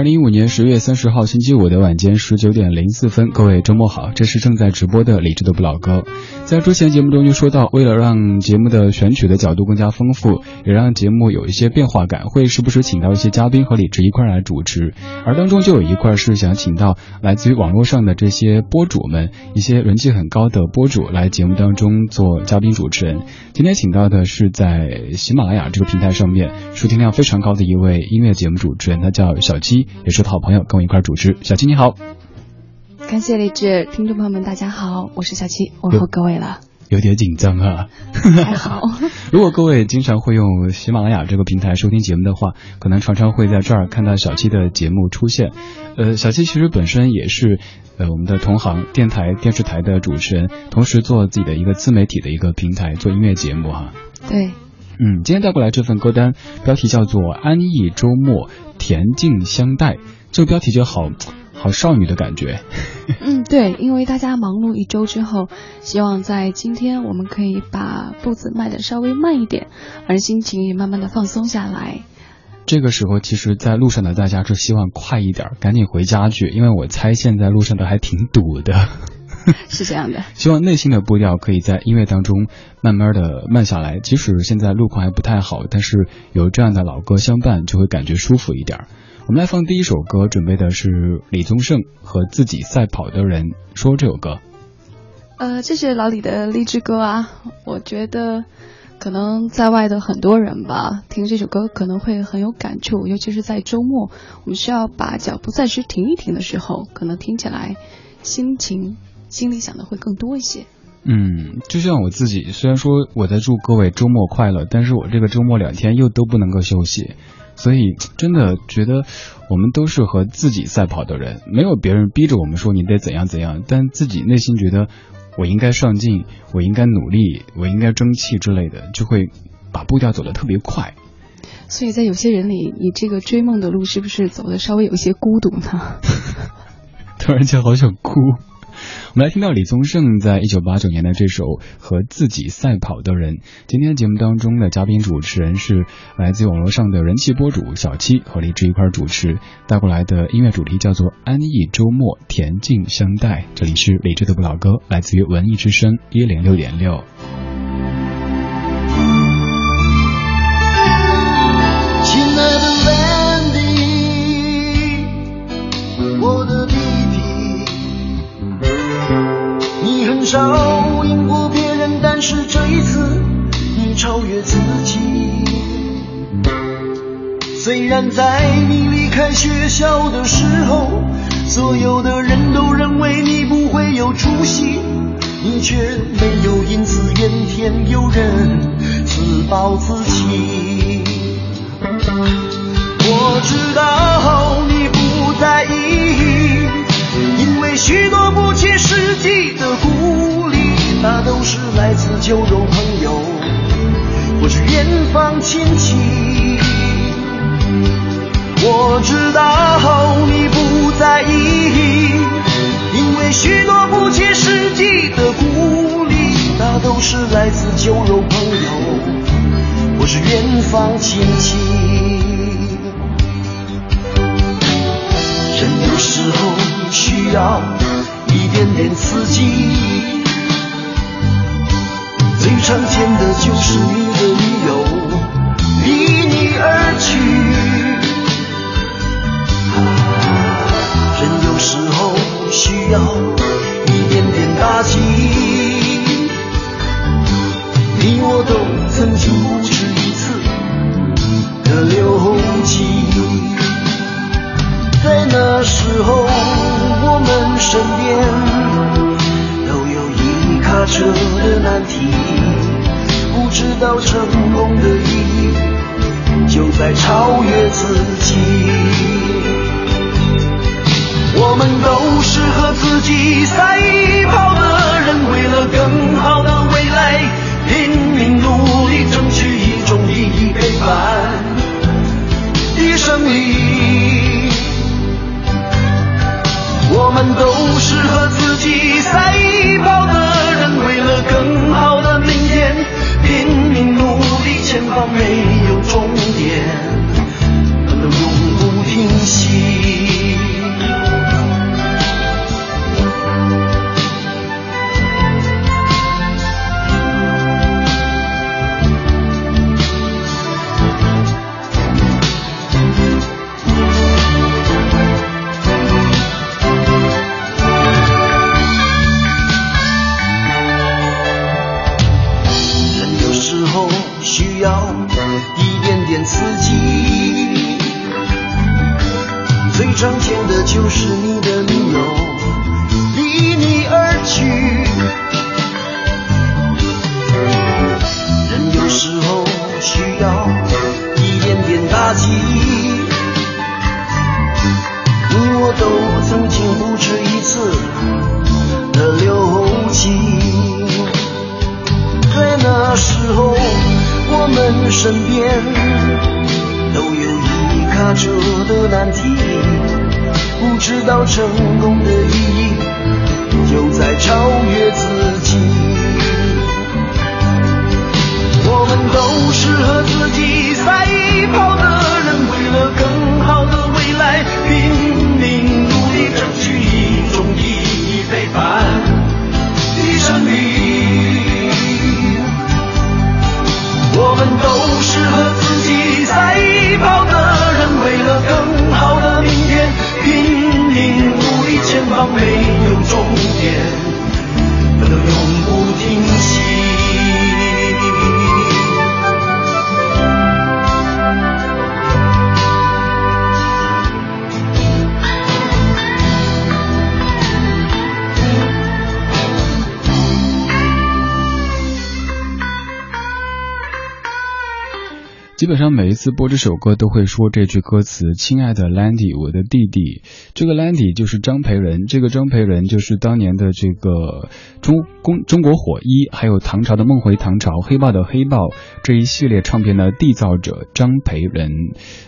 二零一五年十月三十号星期五的晚间十九点零四分，各位周末好，这是正在直播的理智的不老歌。在之前节目中就说到，为了让节目的选曲的角度更加丰富，也让节目有一些变化感，会时不时请到一些嘉宾和李智一块来主持。而当中就有一块是想请到来自于网络上的这些播主们，一些人气很高的播主来节目当中做嘉宾主持人。今天请到的是在喜马拉雅这个平台上面收听量非常高的一位音乐节目主持人，他叫小七。也是好朋友，跟我一块主持。小七你好，感谢励志听众朋友们，大家好，我是小七，问候各位了。有点紧张啊，还好。如果各位经常会用喜马拉雅这个平台收听节目的话，可能常常会在这儿看到小七的节目出现。呃，小七其实本身也是呃我们的同行，电台、电视台的主持人，同时做自己的一个自媒体的一个平台，做音乐节目哈。对。嗯，今天带过来这份歌单，标题叫做《安逸周末，恬静相待》。这个标题就好，好少女的感觉。嗯，对，因为大家忙碌一周之后，希望在今天我们可以把步子迈得稍微慢一点，而心情也慢慢的放松下来。这个时候，其实，在路上的大家是希望快一点，赶紧回家去，因为我猜现在路上都还挺堵的。是这样的，希望内心的步调可以在音乐当中慢慢的慢下来。即使现在路况还不太好，但是有这样的老歌相伴，就会感觉舒服一点。我们来放第一首歌，准备的是李宗盛和自己赛跑的人说这首歌。呃，这是老李的励志歌啊，我觉得可能在外的很多人吧，听这首歌可能会很有感触，尤其是在周末，我们需要把脚步暂时停一停的时候，可能听起来心情。心里想的会更多一些。嗯，就像我自己，虽然说我在祝各位周末快乐，但是我这个周末两天又都不能够休息，所以真的觉得我们都是和自己赛跑的人，没有别人逼着我们说你得怎样怎样，但自己内心觉得我应该上进，我应该努力，我应该争气之类的，就会把步调走得特别快。所以在有些人里，你这个追梦的路是不是走的稍微有一些孤独呢？突然间好想哭。我们来听到李宗盛在一九八九年的这首《和自己赛跑的人》。今天节目当中的嘉宾主持人是来自网络上的人气播主小七和李志一块主持，带过来的音乐主题叫做《安逸周末，恬静相待》。这里是李志的不老歌，来自于文艺之声一零六点六。少赢过别人，但是这一次你超越自己。虽然在你离开学校的时候，所有的人都认为你不会有出息，你却没有因此怨天尤人，自暴自弃。我知道你不在意。许多不切实际的鼓励，那都是来自酒肉朋友或是远方亲戚。我知道你不在意，因为许多不切实际的鼓励，那都是来自酒肉朋友或是远方亲戚。人有时候。需要一点点刺激，最常见的就是你的理由离你而去。人有时候需到成功的意义就在超越自己。我们都是和。自己赛跑的人，为了更好的未来，拼命努力争取一种意义陪伴的胜利。我们都是和自己赛方没有终点，知本上每一次播这首歌都会说这句歌词：“亲爱的 Landy，我的弟弟。”这个 Landy 就是张培仁，这个张培仁就是当年的这个中公中国火一，还有唐朝的梦回唐朝、黑豹的黑豹这一系列唱片的缔造者张培仁。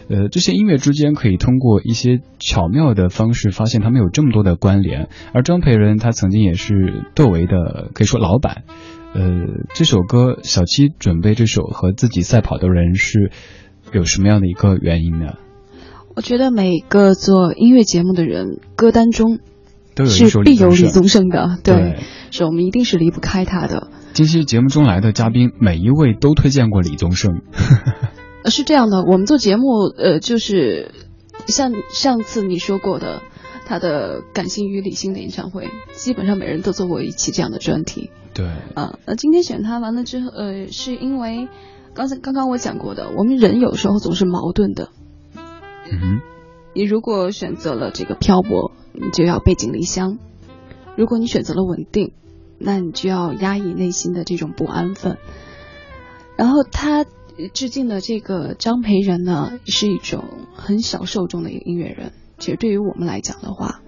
呃，这些音乐之间可以通过一些巧妙的方式发现他们有这么多的关联。而张培仁他曾经也是窦唯的可以说老板。呃，这首歌小七准备这首和自己赛跑的人是有什么样的一个原因呢？我觉得每个做音乐节目的人，歌单中都有一是首必有李宗盛的，对是我们一定是离不开他的。今期节目中来的嘉宾，每一位都推荐过李宗盛。呃是这样的，我们做节目，呃，就是像上次你说过的，他的感性与理性的演唱会，基本上每人都做过一期这样的专题。对，啊，那今天选他完了之后，呃，是因为刚才刚刚我讲过的，我们人有时候总是矛盾的。嗯，你如果选择了这个漂泊，你就要背井离乡；如果你选择了稳定，那你就要压抑内心的这种不安分。然后他呃致敬的这个张培仁呢，是一种很小受众的一个音乐人。其实对于我们来讲的话，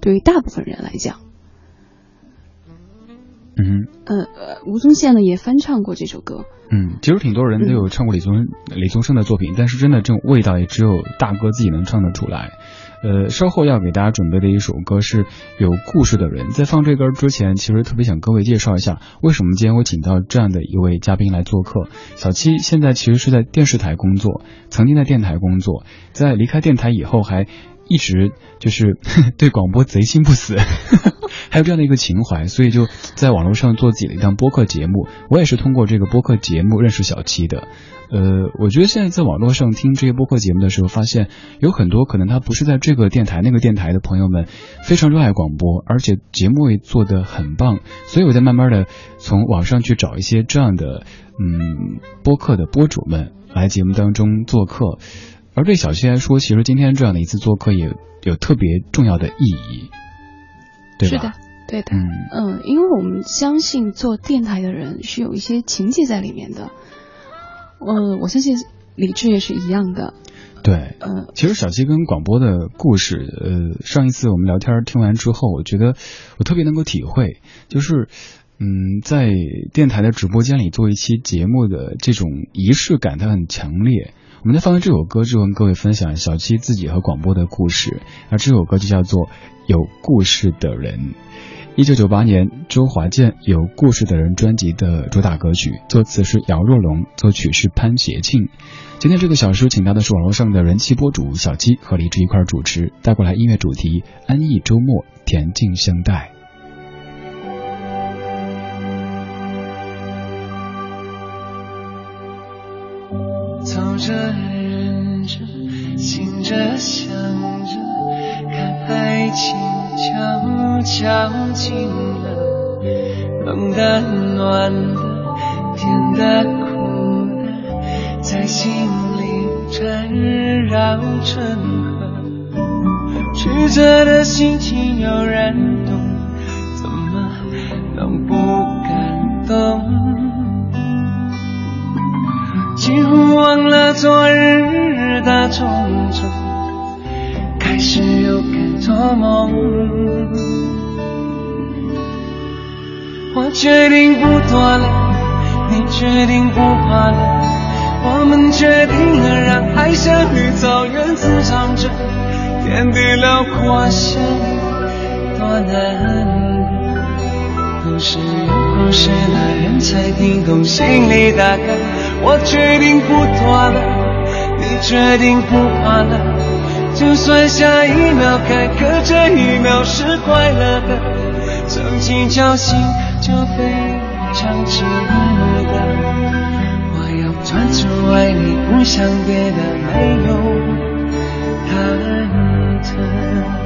对于大部分人来讲，嗯哼，呃呃，吴宗宪呢也翻唱过这首歌。嗯，其实挺多人都有唱过李宗李宗盛的作品，但是真的这种味道也只有大哥自己能唱得出来。呃，稍后要给大家准备的一首歌是有故事的人。在放这歌之前，其实特别想各位介绍一下，为什么今天会请到这样的一位嘉宾来做客。小七现在其实是在电视台工作，曾经在电台工作，在离开电台以后还一直就是 对广播贼心不死，还有这样的一个情怀，所以就在网络上做自己的一档播客节目。我也是通过这个播客节目认识小七的。呃，我觉得现在在网络上听这些播客节目的时候，发现有很多可能他不是在这个电台那个电台的朋友们，非常热爱广播，而且节目也做得很棒。所以我在慢慢的从网上去找一些这样的嗯播客的播主们来节目当中做客。而对小七来说，其实今天这样的一次做客也有特别重要的意义，对吧？是的，对的。嗯嗯，因为我们相信做电台的人是有一些情节在里面的。呃，我相信李志也是一样的。对，嗯，其实小七跟广播的故事，呃，上一次我们聊天听完之后，我觉得我特别能够体会，就是，嗯，在电台的直播间里做一期节目的这种仪式感，它很强烈。我们在放完这首歌之后，跟各位分享小七自己和广播的故事，而这首歌就叫做《有故事的人》。一九九八年，周华健《有故事的人》专辑的主打歌曲，作词是姚若龙，作曲是潘协庆。今天这个小时请到的是网络上的人气播主小七和李志一块主持，带过来音乐主题：安逸周末，恬静相待。走着，忍着，醒着，想着，看爱情悄悄近了，冷的、暖的，甜的、苦的，在心里缠绕成河。曲折的心情有人懂，昨日的种种，开始又该做梦。我决定不躲了，你决定不怕了，我们决定了。让爱像绿草原滋长着，天地辽阔相遇多难。故事有故事的人才听懂心里大概。我决定不躲了，你决定不怕了，就算下一秒坎坷这一秒是快乐的，曾经侥幸就非常值得。我要专注爱你，不想别的，没有忐忑。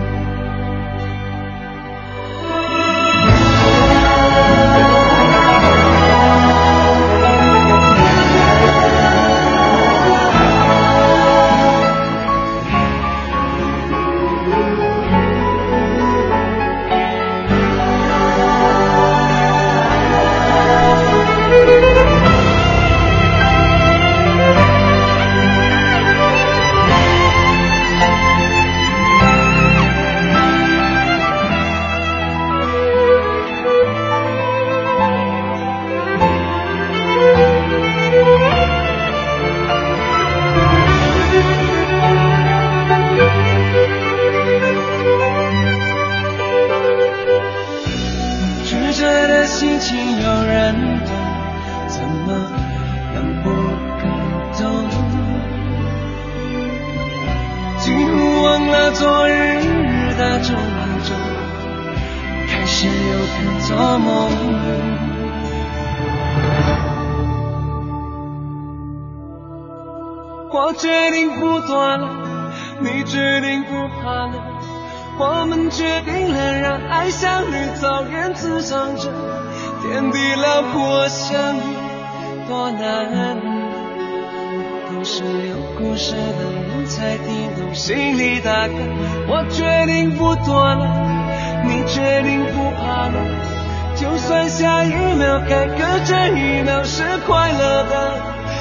要是快乐的，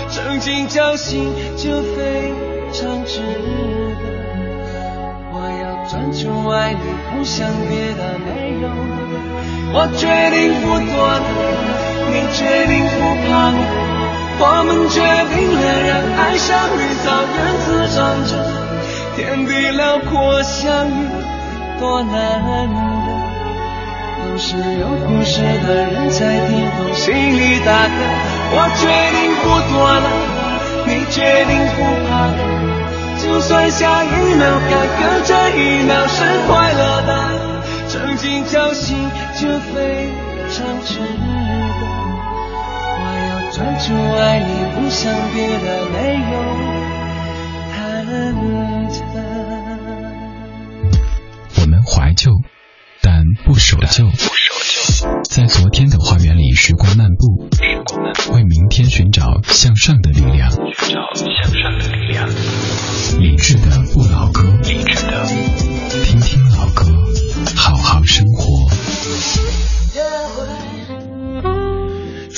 曾经侥幸就非常值得。我要专注爱你，不想别的，没有。我决定不躲了，你决定不怕了，我们决定了，让爱像绿草原滋长着，天地辽阔相遇多难得。是有故事的人才听懂心里大概。我决定不躲了，你决定不怕了。就算下一秒该隔这一秒是快乐的，曾经侥幸就非常值得。我要专注爱你，不想别的，没有忐忑。我们怀旧，不守旧。在昨天的花园里时光漫步，为明天寻找向上的力量。寻找向上的力量。理智的不老歌，理智的，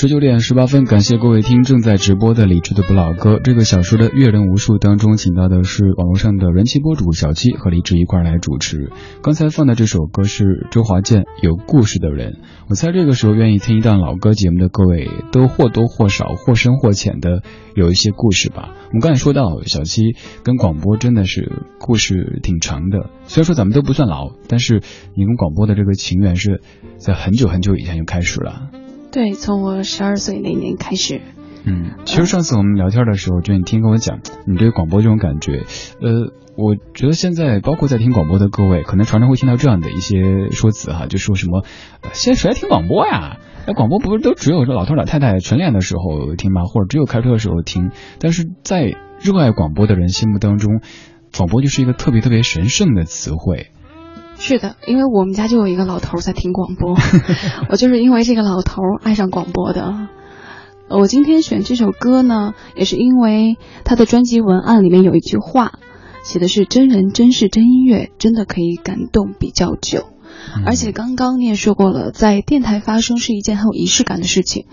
十九点十八分，感谢各位听正在直播的李智的不老歌。这个小时的阅人无数当中，请到的是网络上的人气博主小七和李智一块来主持。刚才放的这首歌是周华健《有故事的人》。我猜这个时候愿意听一段老歌节目的各位，都或多或少、或深或浅的有一些故事吧。我们刚才说到，小七跟广播真的是故事挺长的。虽然说咱们都不算老，但是你跟广播的这个情缘是在很久很久以前就开始了。对，从我十二岁那年开始。嗯，其实上次我们聊天的时候，就你听跟我讲你对广播这种感觉，呃，我觉得现在包括在听广播的各位，可能常常会听到这样的一些说辞哈，就说什么，现在谁还听广播呀？那广播不是都只有这老头老太太晨练的时候听吗？或者只有开车的时候听？但是在热爱广播的人心目当中，广播就是一个特别特别神圣的词汇。是的，因为我们家就有一个老头在听广播，我就是因为这个老头爱上广播的。我今天选这首歌呢，也是因为他的专辑文案里面有一句话，写的是“真人真事真音乐，真的可以感动比较久”。而且刚刚你也说过了，在电台发声是一件很有仪式感的事情。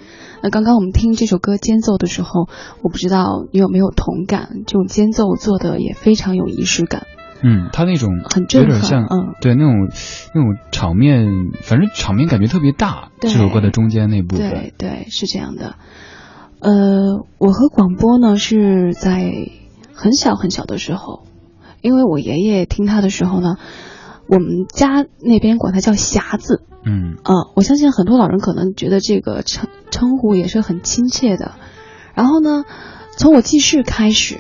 那刚刚我们听这首歌间奏的时候，我不知道你有没有同感，这种间奏做的也非常有仪式感。嗯，他那种很有点像，嗯，对，那种那种场面，反正场面感觉特别大。这首歌的中间那部分，对对，是这样的。呃，我和广播呢是在很小很小的时候，因为我爷爷听他的时候呢，我们家那边管他叫匣子。嗯，啊，我相信很多老人可能觉得这个称称呼也是很亲切的。然后呢，从我记事开始，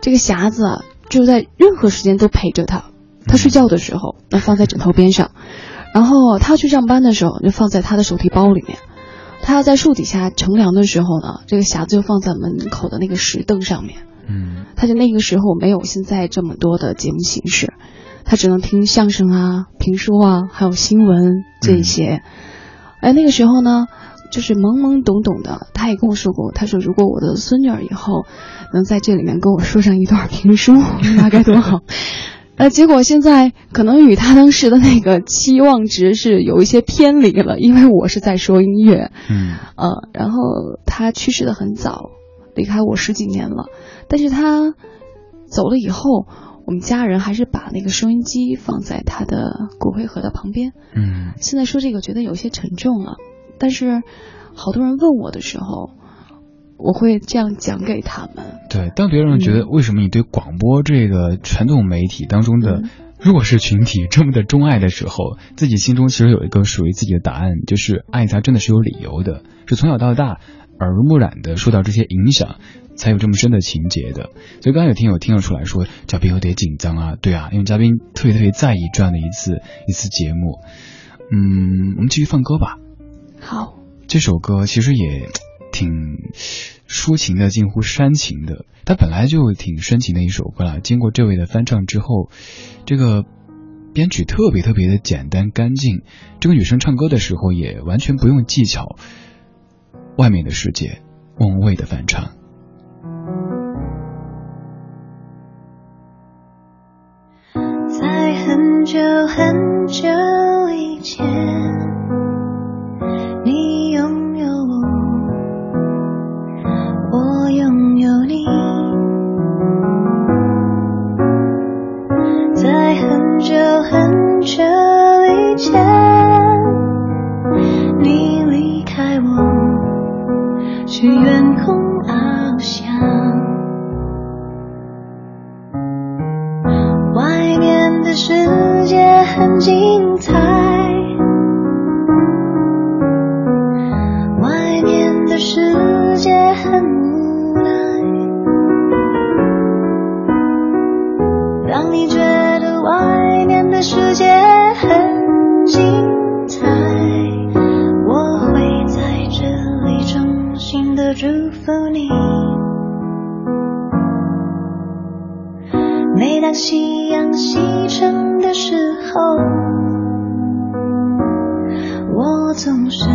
这个匣子。就在任何时间都陪着他，他睡觉的时候那放在枕头边上，然后他去上班的时候就放在他的手提包里面，他要在树底下乘凉的时候呢，这个匣子就放在门口的那个石凳上面。嗯，他就那个时候没有现在这么多的节目形式，他只能听相声啊、评书啊，还有新闻这些。哎，那个时候呢。就是懵懵懂懂的，他也跟我说过，他说如果我的孙女儿以后能在这里面跟我说上一段评书，那该多好。呃，结果现在可能与他当时的那个期望值是有一些偏离了，因为我是在说音乐，嗯，呃，然后他去世的很早，离开我十几年了，但是他走了以后，我们家人还是把那个收音机放在他的骨灰盒的旁边，嗯，现在说这个觉得有些沉重了。但是，好多人问我的时候，我会这样讲给他们。对，当别人觉得为什么你对广播这个传统媒体当中的弱势群体这么的钟爱的时候，自己心中其实有一个属于自己的答案，就是爱它真的是有理由的，是从小到大耳濡目染的受到这些影响，才有这么深的情节的。所以刚才有听友听了出来说，嘉宾有点紧张啊，对啊，因为嘉宾特别特别在意这样的一次一次节目。嗯，我们继续放歌吧。好，这首歌其实也挺抒情的，近乎煽情的。它本来就挺深情的一首歌了，经过这位的翻唱之后，这个编曲特别特别的简单干净。这个女生唱歌的时候也完全不用技巧。外面的世界，莫文蔚的翻唱。在很久很久以前。这一切，你离开我，去远空翱翔，外面的世界很精彩。祝福你。每当夕阳西沉的时候，我总是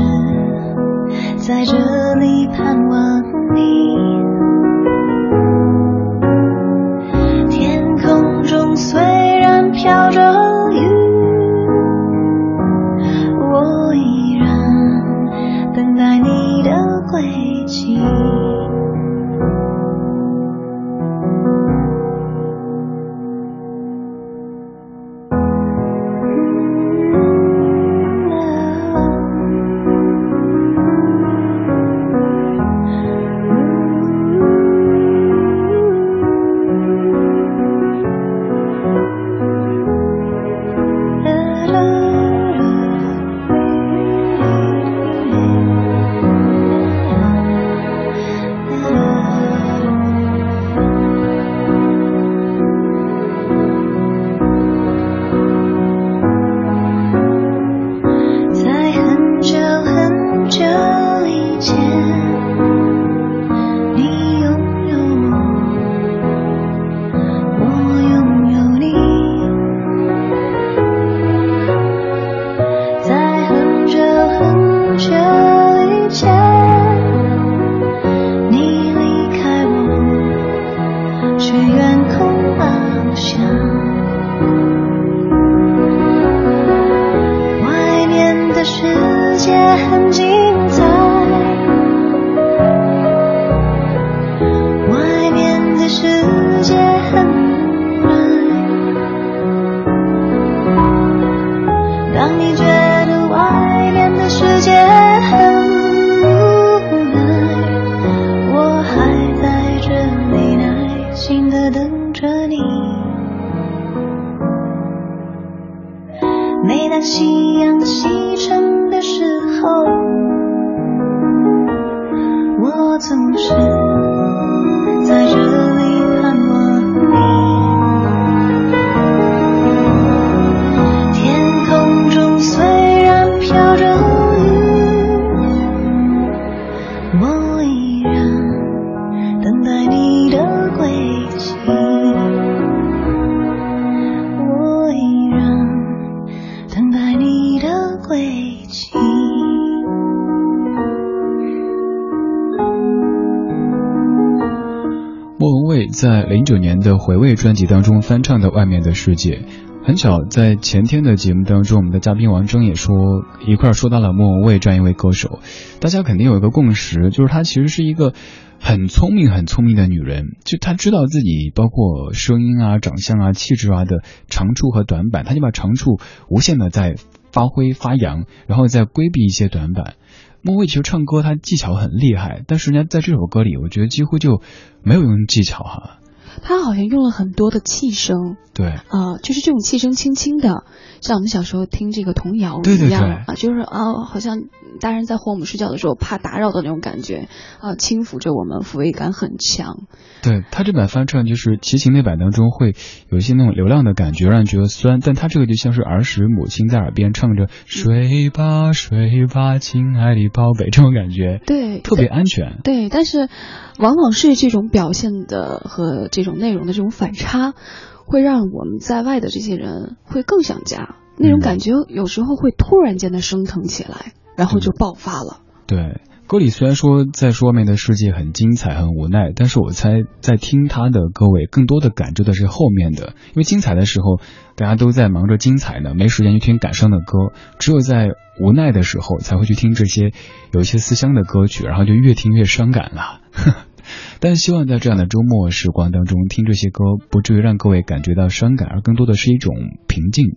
在这里盼望你。回味专辑当中翻唱的《外面的世界》，很巧，在前天的节目当中，我们的嘉宾王铮也说一块儿说到了莫文蔚这样一位歌手，大家肯定有一个共识，就是她其实是一个很聪明、很聪明的女人，就她知道自己包括声音啊、长相啊、气质啊的长处和短板，她就把长处无限的在发挥发扬，然后再规避一些短板。莫文蔚其实唱歌，她技巧很厉害，但是人家在这首歌里，我觉得几乎就没有用技巧哈。他好像用了很多的气声，对，啊、就是这种气声轻轻的，像我们小时候听这个童谣一样对啊，就是啊、好像大人在哄我们睡觉的时候怕打扰的那种感觉啊、轻抚着我们，抚慰感很强。对他这版翻唱就是齐秦那版当中会有一些那种流浪的感觉，让人觉得酸，但他这个就像是儿时母亲在耳边唱着“睡吧睡吧，亲爱的宝贝”这种感觉，对，特别安全。对，但是往往是这种表现的和这种内容的这种反差，会让我们在外的这些人会更想家。那种嗯感觉有时候会突然间的升腾起来，然后就爆发了。对，歌里虽然说在说外面的世界很精彩、很无奈，但是我猜在听他的各位更多的感受的是后面的，因为精彩的时候大家都在忙着精彩呢，没时间去听感伤的歌，只有在无奈的时候才会去听这些有一些思乡的歌曲，然后就越听越伤感了。但希望在这样的周末时光当中，听这些歌不至于让各位感觉到伤感，而更多的是一种平静。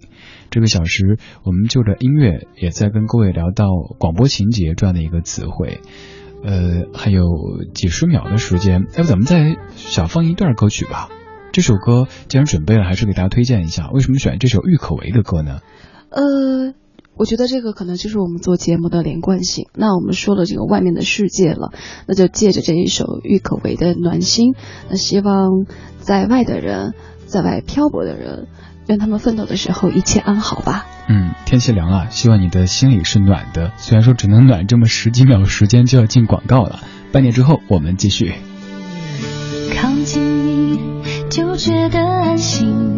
这个小时，我们就着音乐也在跟各位聊到广播情节这样的一个词汇。呃，还有几十秒的时间，要不咱们再小放一段歌曲吧？这首歌既然准备了，还是给大家推荐一下。为什么选这首郁可唯的歌呢？呃，我觉得这个可能就是我们做节目的连贯性。那我们说了这个外面的世界了，那就借着这一首郁可唯的《暖心》，那希望在外的人，在外漂泊的人，愿他们奋斗的时候一切安好吧。嗯，天气凉了，希望你的心里是暖的。虽然说只能暖这么十几秒时间就要进广告了，半年之后我们继续。靠近你就觉得安心，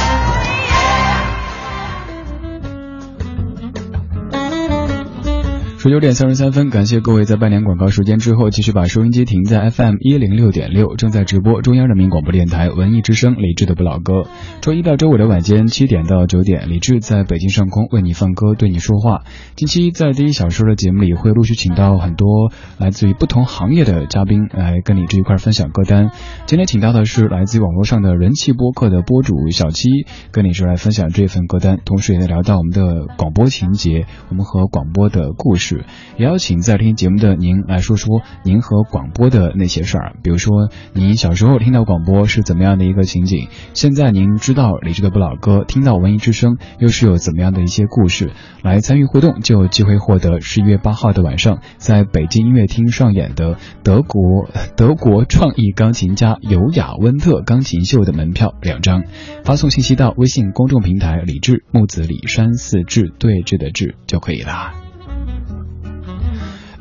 十九点三十三分，感谢各位在半年广告时间之后，继续把收音机停在 FM 一零六点六，正在直播中央人民广播电台文艺之声李志的不老歌。周一到周五的晚间七点到九点，李志在北京上空为你放歌，对你说话。近期在第一小时的节目里，会陆续请到很多来自于不同行业的嘉宾来跟李志一块分享歌单。今天请到的是来自于网络上的人气播客的播主小七，跟李志来分享这份歌单，同时也在聊到我们的广播情节，我们和广播的故事。也邀请在听节目的您来说说您和广播的那些事儿，比如说您小时候听到广播是怎么样的一个情景，现在您知道李志的不老歌，听到文艺之声又是有怎么样的一些故事，来参与互动就有机会获得十一月八号的晚上在北京音乐厅上演的德国德国创意钢琴家尤雅温特钢琴秀的门票两张，发送信息到微信公众平台李志木子李山四志对峙的志就可以啦。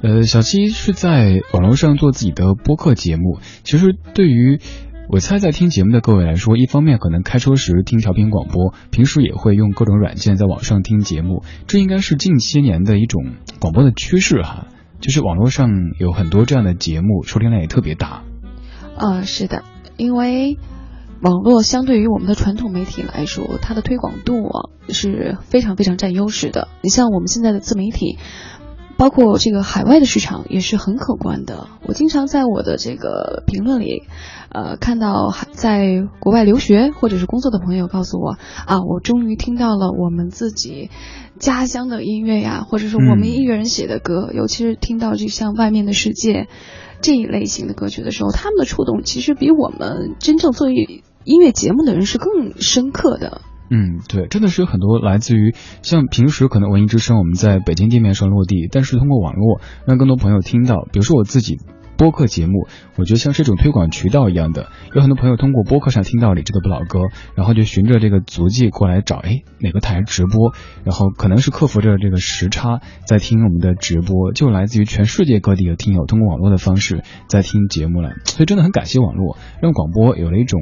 呃，小七是在网络上做自己的播客节目。其实对于我猜在听节目的各位来说，一方面可能开车时听调频广播，平时也会用各种软件在网上听节目，这应该是近些年的一种广播的趋势哈。就是网络上有很多这样的节目，收听量也特别大。啊，是的，因为网络相对于我们的传统媒体来说，它的推广度啊是非常非常占优势的。你像我们现在的自媒体。包括这个海外的市场也是很可观的。我经常在我的这个评论里，呃，看到在国外留学或者是工作的朋友告诉我啊，我终于听到了我们自己家乡的音乐呀，或者是我们音乐人写的歌，尤其是听到就像外面的世界这一类型的歌曲的时候，他们的触动其实比我们真正做音乐节目的人是更深刻的。嗯，对，真的是有很多来自于像平时可能文艺之声我们在北京地面上落地，但是通过网络让更多朋友听到。比如说我自己播客节目，我觉得像是一种推广渠道一样的，有很多朋友通过播客上听到李志的不老歌，然后就循着这个足迹过来找，哎，哪个台直播，然后可能是克服着这个时差在听我们的直播，就来自于全世界各地的听友通过网络的方式在听节目了。所以真的很感谢网络，让广播有了一种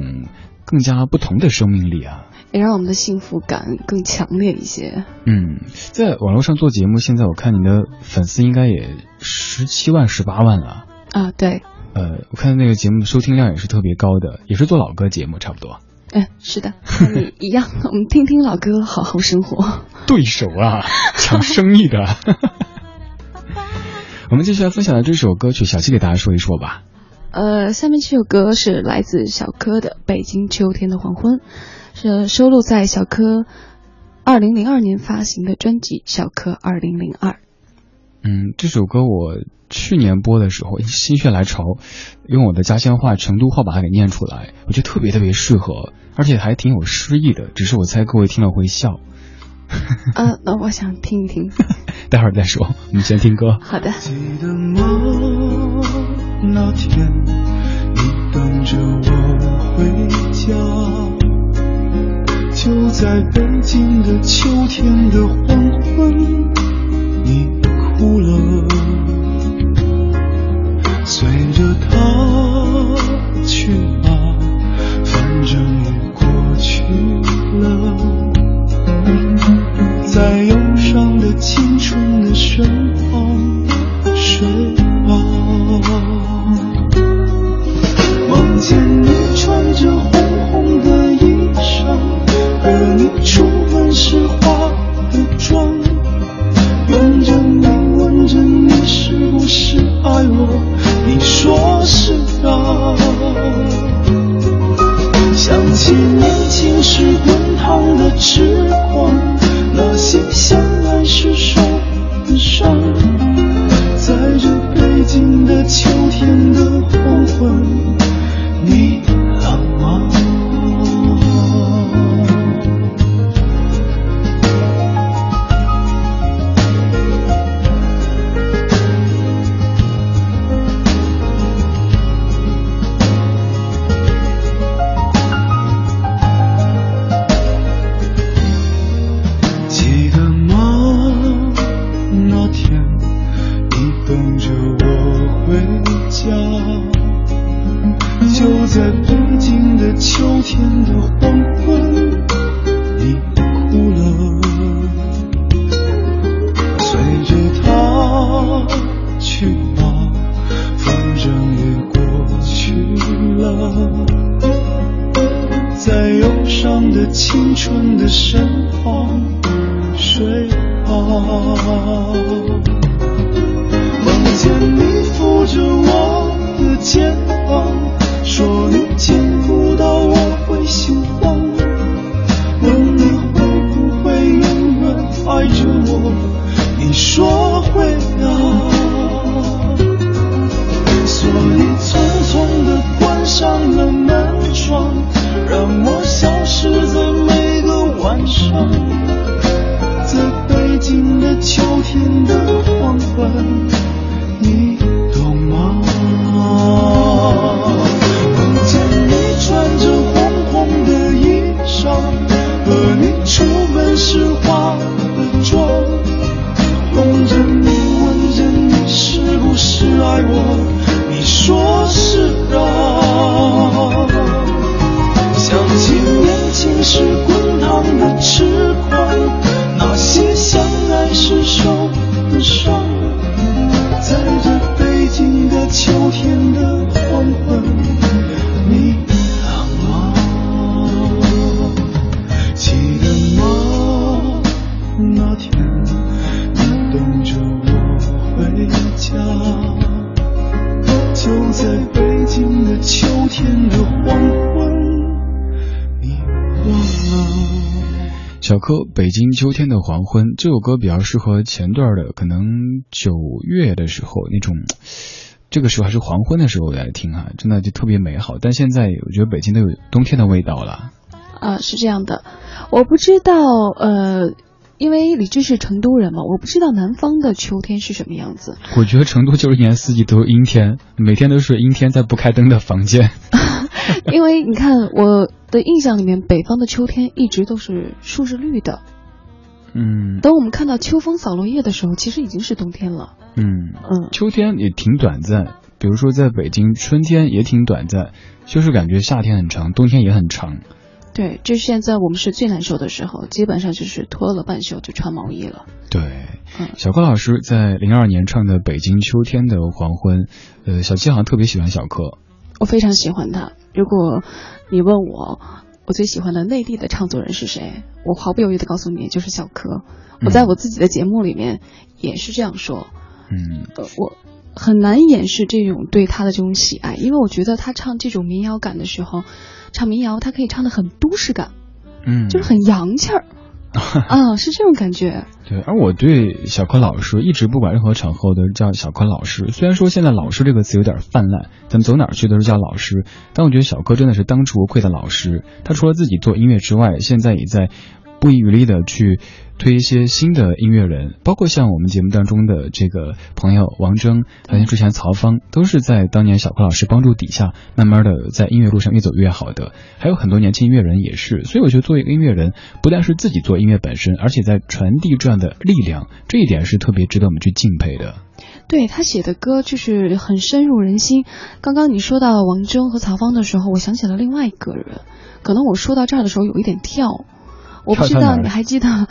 更加不同的生命力啊。也让我们的幸福感更强烈一些。嗯，在网络上做节目，现在我看你的粉丝应该也十七万、十八万了。啊，对。呃，我看那个节目收听量也是特别高的，也是做老歌节目，差不多。嗯，是的，你一样。我们听听老歌，好好生活。对手啊，抢生意的。我们接下来分享的这首歌曲，小七给大家说一说吧。呃，下面这首歌是来自小柯的《北京秋天的黄昏》。是收录在小柯二零零二年发行的专辑《小柯二零零二》。嗯，这首歌我去年播的时候心血来潮，用我的家乡话、成都话把它给念出来，我觉得特别特别适合，而且还挺有诗意的。只是我猜各位听了会笑。呃，那我想听一听，待会儿再说。我们先听歌。好的。记得吗？那天你等着我回家。就在北京的秋天的黄昏，你哭了，随着他去吧，反正也过去了，在忧伤的青春的身这首歌比较适合前段的，可能九月的时候那种，这个时候还是黄昏的时候来听哈，真的就特别美好。但现在我觉得北京都有冬天的味道了。啊，是这样的，我不知道，呃，因为李志是成都人嘛，我不知道南方的秋天是什么样子。我觉得成都就是一年四季都是阴天，每天都是阴天，在不开灯的房间。因为你看我的印象里面，北方的秋天一直都是树是绿的。嗯等我们看到秋风扫落叶的时候，其实已经是冬天了。嗯嗯，秋天也挺短暂，比如说在北京，春天也挺短暂，就是感觉夏天很长，冬天也很长。对，这现在我们是最难受的时候，基本上就是脱了半袖就穿毛衣了。对，嗯小柯老师在零二年唱的《北京秋天的黄昏》，呃，小七好像特别喜欢小柯。我非常喜欢他。如果你问我，我最喜欢的内地的唱作人是谁，我毫不犹豫的告诉你，就是小柯。我在我自己的节目里面也是这样说。嗯呃，我很难掩饰这种对他的这种喜爱，因为我觉得他唱这种民谣感的时候，唱民谣他可以唱的很都市感，嗯，就是很洋气儿。啊，是这种感觉。对，而我对小柯老师一直不管任何场合都叫小柯老师。虽然说现在“老师”这个词有点泛滥，咱们走哪儿去都是叫老师，但我觉得小柯真的是当之无愧的老师。他除了自己做音乐之外，现在也在不遗余力的去推一些新的音乐人，包括像我们节目当中的这个朋友王铮，还有之前曹芳，都是在当年小柯老师帮助底下，慢慢的在音乐路上越走越好的。还有很多年轻音乐人也是，所以我觉得作为一个音乐人，不但是自己做音乐本身，而且在传递这样的力量，这一点是特别值得我们去敬佩的。对他写的歌就是很深入人心。刚刚你说到王铮和曹芳的时候，我想起了另外一个人。可能我说到这儿的时候有一点跳，我不知道你还记得，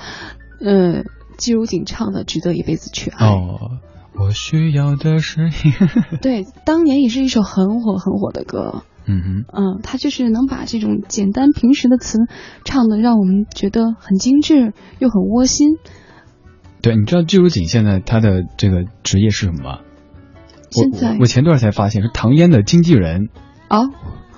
嗯，季如锦唱的《值得一辈子去爱》。哦，我需要的是一个，对，当年也是一首很火很火的歌。嗯哼。嗯，他就是能把这种简单平实的词唱的让我们觉得很精致又很窝心。对，你知道季如锦现在他的这个职业是什么吗？我现在我我前段才发现是唐嫣的经纪人。哦，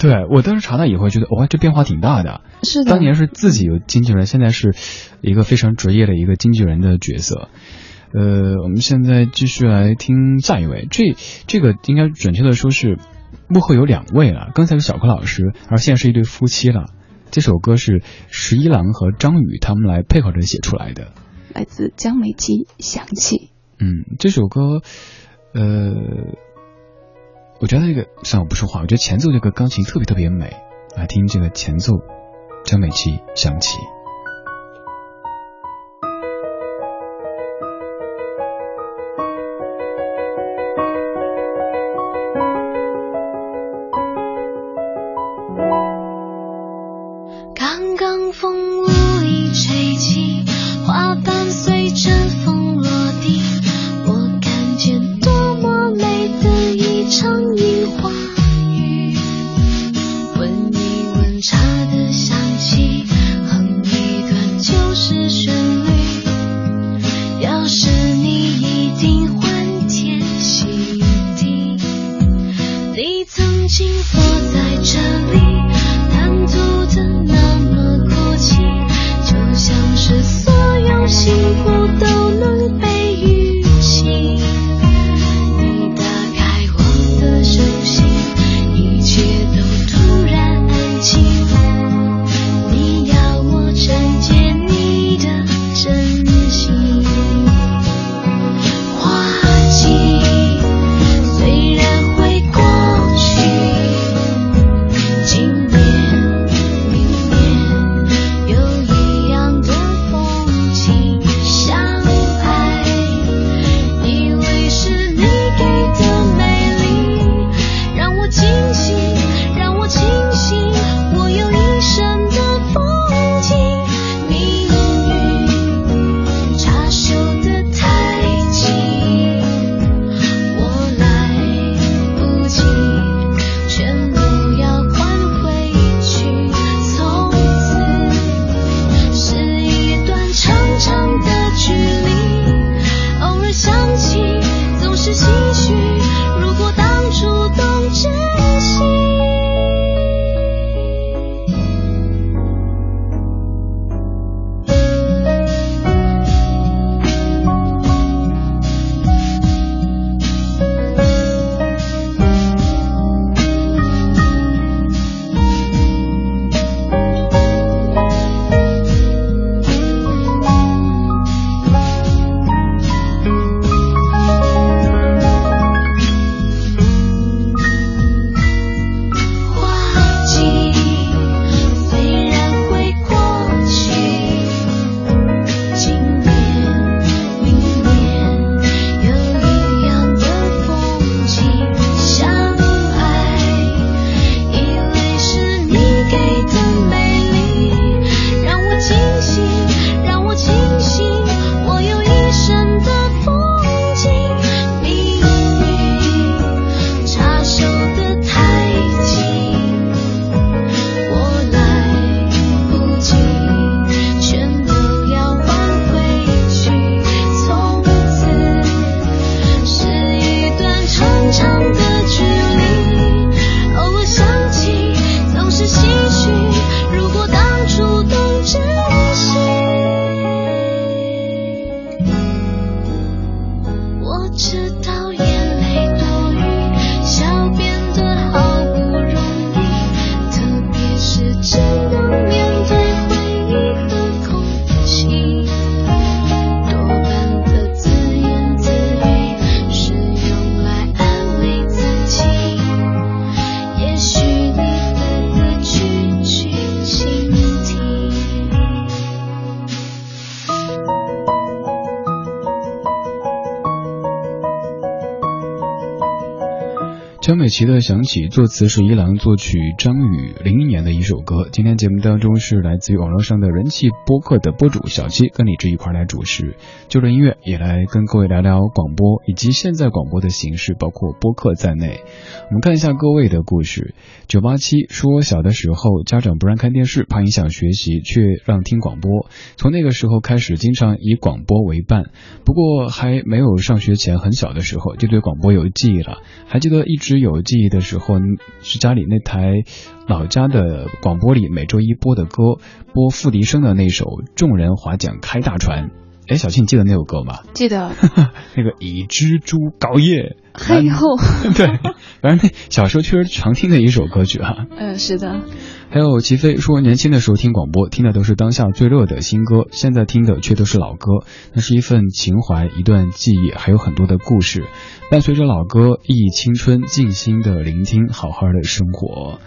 对我当时查到以后觉得，哇，这变化挺大的。是的，当年是自己有经纪人，现在是一个非常职业的一个经纪人的角色。呃，我们现在继续来听下一位，这这个应该准确的说是幕后有两位了，刚才是小柯老师，而现在是一对夫妻了。这首歌是十一郎和张宇他们来配合着写出来的。来自江美琪《想起》。嗯，这首歌，呃，我觉得这个算了，我不说话，我觉得前奏这个钢琴特别特别美，来听这个前奏，张美琪想起。刚刚风无意吹起，花瓣随着江美琪的《想起》，作词是一郎，作曲张宇，零一年的一首歌。今天节目当中是来自于网络上的人气播客的播主小七跟李志一块来主持，就着音乐也来跟各位聊聊广播以及现在广播的形式，包括播客在内。我们看一下各位的故事。九八七说，小的时候家长不让看电视，怕影响学习，却让听广播。从那个时候开始，经常以广播为伴。不过还没有上学前，很小的时候就对广播有记忆了，还记得一直。有记忆的时候，是家里那台老家的广播里每周一播的歌，播付笛声的那首《众人划桨开大船》。哎，小庆，你记得那首歌吗？记得。那个以蜘蛛搞夜，黑后。对，反正那小时候确实常听的一首歌曲啊。嗯，是的。还有齐飞说，年轻的时候听广播，听的都是当下最热的新歌，现在听的却都是老歌。那是一份情怀，一段记忆，还有很多的故事，伴随着老歌，忆青春，静心的聆听，好好的生活。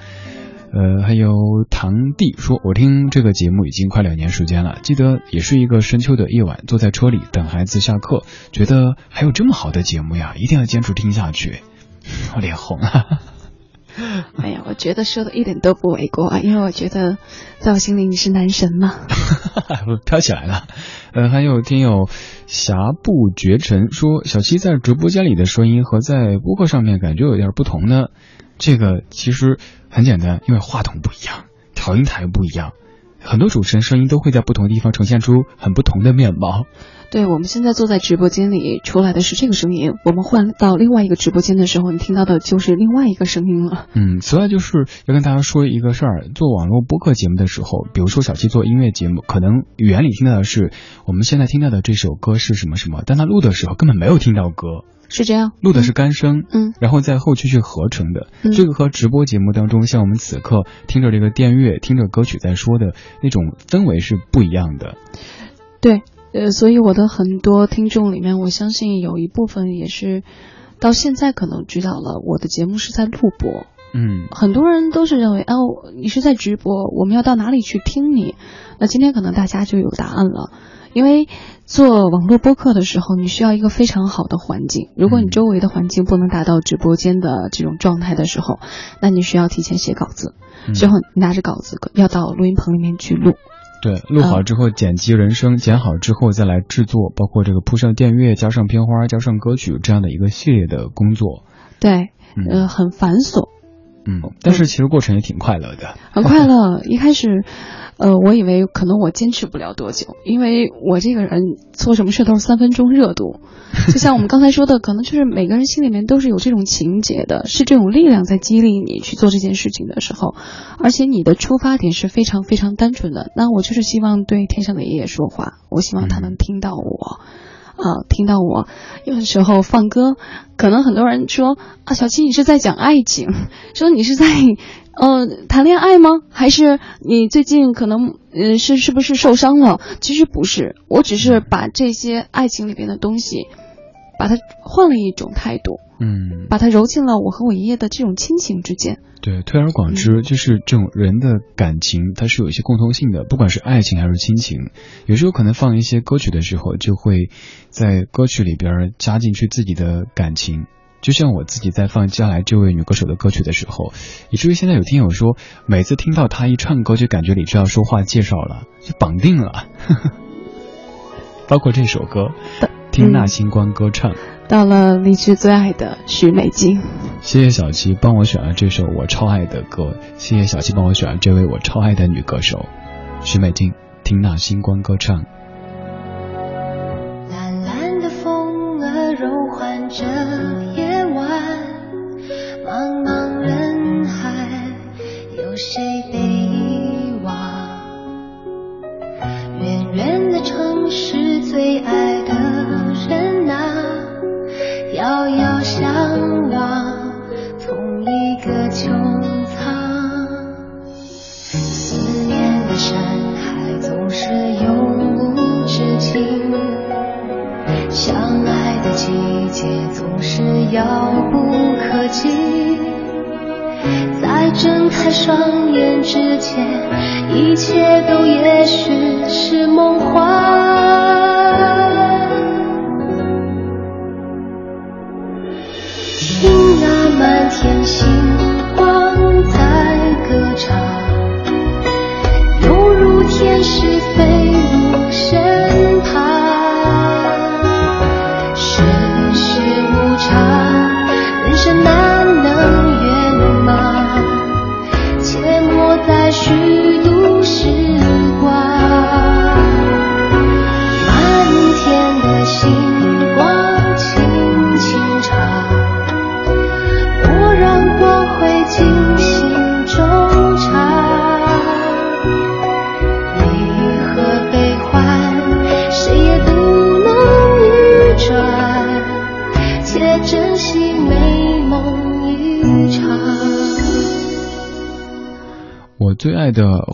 呃，还有堂弟说，我听这个节目已经快两年时间了，记得也是一个深秋的夜晚，坐在车里等孩子下课，觉得还有这么好的节目呀，一定要坚持听下去。我脸红了。哎呀，我觉得说的一点都不为过啊，因为我觉得在我心里你是男神嘛。飘起来了。呃，还有听友侠不绝尘说，小七在直播间里的声音和在播客上面感觉有点不同呢。这个其实很简单，因为话筒不一样，调音台不一样，很多主持人声音都会在不同的地方呈现出很不同的面貌。对，我们现在坐在直播间里，出来的是这个声音。我们换到另外一个直播间的时候，你听到的就是另外一个声音了。嗯，此外就是要跟大家说一个事儿：做网络播客节目的时候，比如说小七做音乐节目，可能语言里听到的是我们现在听到的这首歌是什么什么，但他录的时候根本没有听到歌，是这样，录的是干声，嗯，然后在后期去合成的。这个和直播节目当中，像我们此刻听着这个电乐、听着歌曲在说的那种氛围是不一样的。对。呃，所以我的很多听众里面，我相信有一部分也是到现在可能知道了我的节目是在录播。嗯，很多人都是认为，哦，你是在直播，我们要到哪里去听你？那今天可能大家就有答案了，因为做网络播客的时候，你需要一个非常好的环境。如果你周围的环境不能达到直播间的这种状态的时候，那你需要提前写稿子，之后拿着稿子要到录音棚里面去录。对，录好之后剪辑人声，剪好之后再来制作，包括这个铺上电乐、加上片花、加上歌曲这样的一个系列的工作。对，呃，很繁琐。嗯，但是其实过程也挺快乐的。很快乐，一开始。呃，我以为可能我坚持不了多久，因为我这个人做什么事都是三分钟热度，就像我们刚才说的，可能就是每个人心里面都是有这种情节的，是这种力量在激励你去做这件事情的时候，而且你的出发点是非常非常单纯的。那我就是希望对天上的爷爷说话，我希望他能听到我，啊，听到我。有的时候放歌，可能很多人说啊，小七你是在讲爱情，说你是在。呃，谈恋爱吗？还是你最近可能嗯是是不是受伤了？其实不是，我只是把这些爱情里边的东西，把它换了一种态度，嗯，把它揉进了我和我爷爷的这种亲情之间。对，推而广之，就是这种人的感情，它是有一些共通性的，不管是爱情还是亲情。有时候可能放一些歌曲的时候，就会在歌曲里边加进去自己的感情。就像我自己在放接下来这位女歌手的歌曲的时候，以至于现在有听友说，每次听到她一唱歌，就感觉李志要说话介绍了，就绑定了。包括这首歌，听那星光歌唱，到了李志最爱的许美静。谢谢小七帮我选了这首我超爱的歌，谢谢小七帮我选了这位我超爱的女歌手许美静，听那星光歌唱。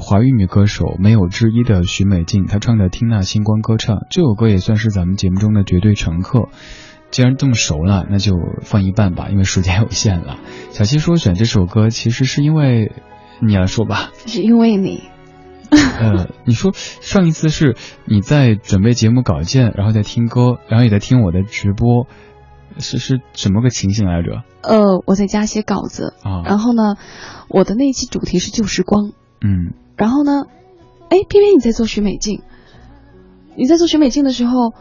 华语女歌手没有之一的许美静，她唱的《听那星光歌唱》这首歌也算是咱们节目中的绝对常客。既然这么熟了，那就放一半吧，因为时间有限了。小七说选这首歌，其实是因为你来说吧，是因为你。呃，你说上一次是你在准备节目稿件，然后在听歌，然后也在听我的直播，是是什么个情形来着？呃，我在家写稿子啊，然后呢，我的那一期主题是旧时光，嗯，然后呢，哎，偏偏你在做许美静，你在做许美静的时候，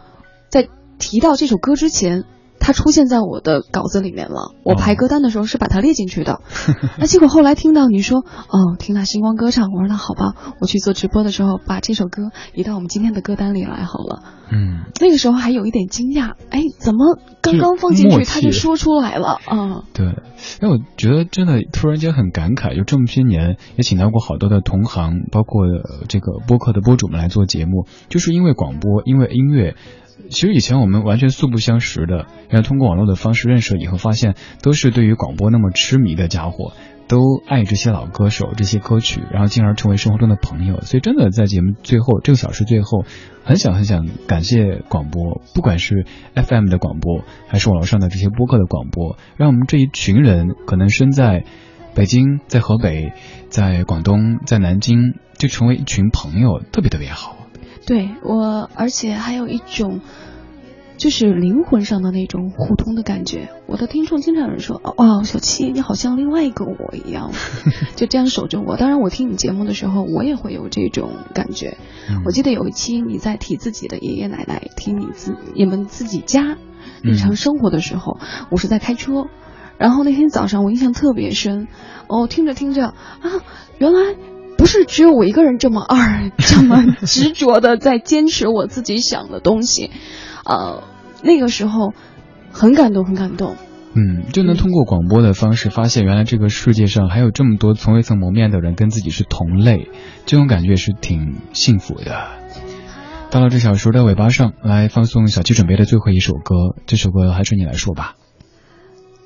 在提到这首歌之前。它出现在我的稿子里面了，我排歌单的时候是把它列进去的。那结果后来听到你说，哦，听那星光歌唱，我说那好吧，我去做直播的时候把这首歌移到我们今天的歌单里来好了。嗯，那个时候还有一点惊讶，哎，怎么刚刚放进去他就说出来了啊？对，哎，我觉得真的突然间很感慨，就这么些年也请到过好多的同行，包括这个播客的播主们来做节目，就是因为广播，因为音乐。其实以前我们完全素不相识的，然后通过网络的方式认识了以后，发现都是对于广播那么痴迷的家伙，都爱这些老歌手、这些歌曲，然后进而成为生活中的朋友。所以真的在节目最后这个小时最后，很想很想感谢广播，不管是 FM 的广播，还是网络上的这些播客的广播，让我们这一群人可能身在北京、在河北、在广东、在南京，就成为一群朋友，特别特别好。对我，而且还有一种，就是灵魂上的那种互通的感觉。我的听众经常有人说：“哦，小七，你好像另外一个我一样，就这样守着我。”当然，我听你节目的时候，我也会有这种感觉。我记得有一期你在提自己的爷爷奶奶，提你自你们自己家日常生活的时候，我是在开车，然后那天早上我印象特别深。哦，听着听着啊，原来。不是只有我一个人这么二，这么执着的在坚持我自己想的东西，呃，那个时候很感动，很感动。嗯，就能通过广播的方式发现，原来这个世界上还有这么多从未曾谋面的人跟自己是同类，这种感觉是挺幸福的。到了这小时的尾巴上来放送小七准备的最后一首歌，这首歌还是你来说吧。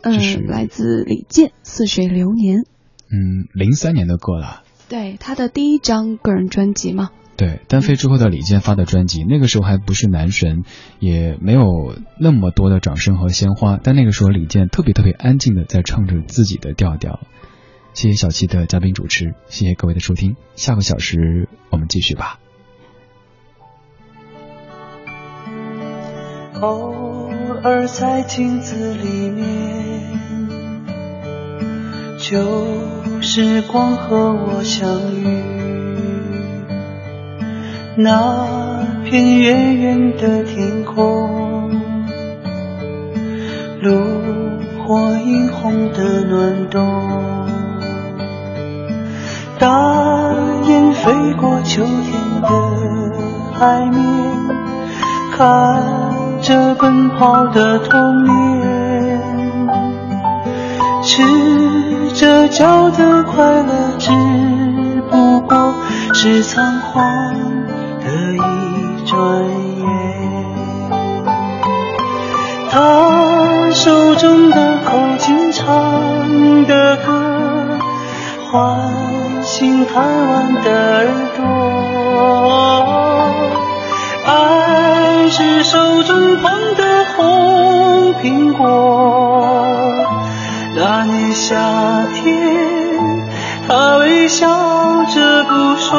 嗯，来自李健《似水流年》。嗯，零三年的歌了。对他的第一张个人专辑嘛，对单飞之后的李健发的专辑，那个时候还不是男神，也没有那么多的掌声和鲜花，但那个时候李健特别特别安静的在唱着自己的调调。谢谢小七的嘉宾主持，谢谢各位的收听，下个小时我们继续吧。偶尔在镜子里面旧。时光和我相遇，那片远远的天空，炉火映红的暖冬，大雁飞过秋天的海面，看着奔跑的童年，吃。这叫的快乐，只不过是仓皇的一转眼。他手中的口琴唱的歌，唤醒贪玩的耳朵。爱是手中捧的红苹果。那年夏天她微笑着不说